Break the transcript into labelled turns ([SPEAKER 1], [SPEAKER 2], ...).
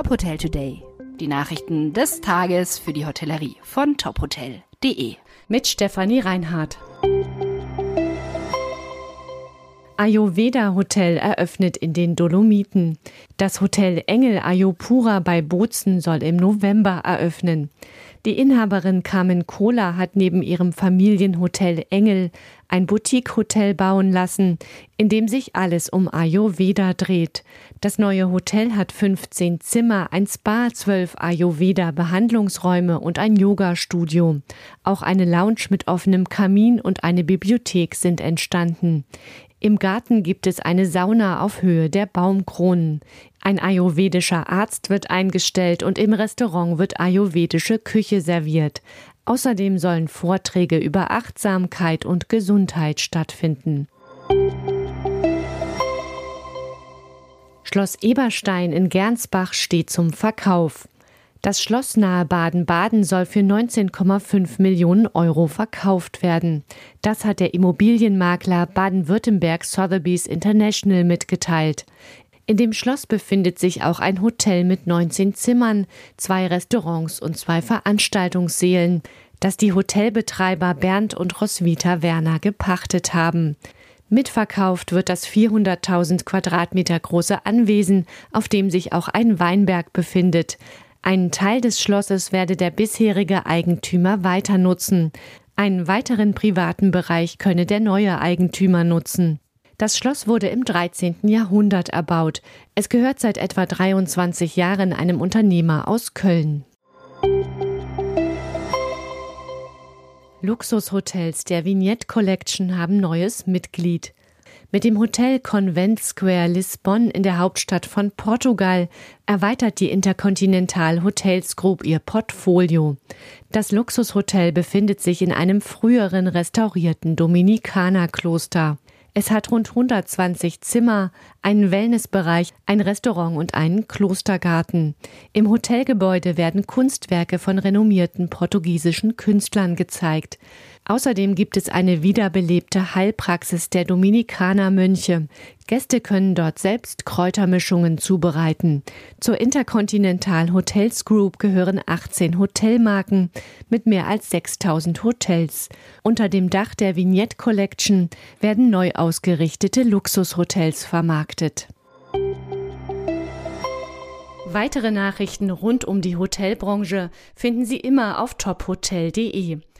[SPEAKER 1] Top Hotel Today. Die Nachrichten des Tages für die Hotellerie von tophotel.de.
[SPEAKER 2] Mit Stefanie Reinhardt. Ayurveda Hotel eröffnet in den Dolomiten. Das Hotel Engel Ayurpura bei Bozen soll im November eröffnen. Die Inhaberin Carmen Kohler hat neben ihrem Familienhotel Engel ein Boutique-Hotel bauen lassen, in dem sich alles um Ayurveda dreht. Das neue Hotel hat 15 Zimmer, ein Spa, 12 Ayurveda-Behandlungsräume und ein Yoga-Studio. Auch eine Lounge mit offenem Kamin und eine Bibliothek sind entstanden. Im Garten gibt es eine Sauna auf Höhe der Baumkronen. Ein ayurvedischer Arzt wird eingestellt und im Restaurant wird ayurvedische Küche serviert. Außerdem sollen Vorträge über Achtsamkeit und Gesundheit stattfinden. Schloss Eberstein in Gernsbach steht zum Verkauf. Das Schloss nahe Baden-Baden soll für 19,5 Millionen Euro verkauft werden. Das hat der Immobilienmakler Baden-Württemberg Sotheby's International mitgeteilt. In dem Schloss befindet sich auch ein Hotel mit 19 Zimmern, zwei Restaurants und zwei Veranstaltungssälen, das die Hotelbetreiber Bernd und Roswitha Werner gepachtet haben. Mitverkauft wird das 400.000 Quadratmeter große Anwesen, auf dem sich auch ein Weinberg befindet. Einen Teil des Schlosses werde der bisherige Eigentümer weiter nutzen. Einen weiteren privaten Bereich könne der neue Eigentümer nutzen. Das Schloss wurde im 13. Jahrhundert erbaut. Es gehört seit etwa 23 Jahren einem Unternehmer aus Köln. Luxushotels der Vignette Collection haben neues Mitglied. Mit dem Hotel Convent Square Lisbon in der Hauptstadt von Portugal erweitert die Intercontinental Hotels Group ihr Portfolio. Das Luxushotel befindet sich in einem früheren restaurierten Dominikanerkloster. Es hat rund 120 Zimmer, einen Wellnessbereich, ein Restaurant und einen Klostergarten. Im Hotelgebäude werden Kunstwerke von renommierten portugiesischen Künstlern gezeigt. Außerdem gibt es eine wiederbelebte Heilpraxis der Dominikanermönche. Gäste können dort selbst Kräutermischungen zubereiten. Zur Intercontinental Hotels Group gehören 18 Hotelmarken mit mehr als 6000 Hotels. Unter dem Dach der Vignette Collection werden neu ausgerichtete Luxushotels vermarktet. Weitere Nachrichten rund um die Hotelbranche finden Sie immer auf tophotel.de.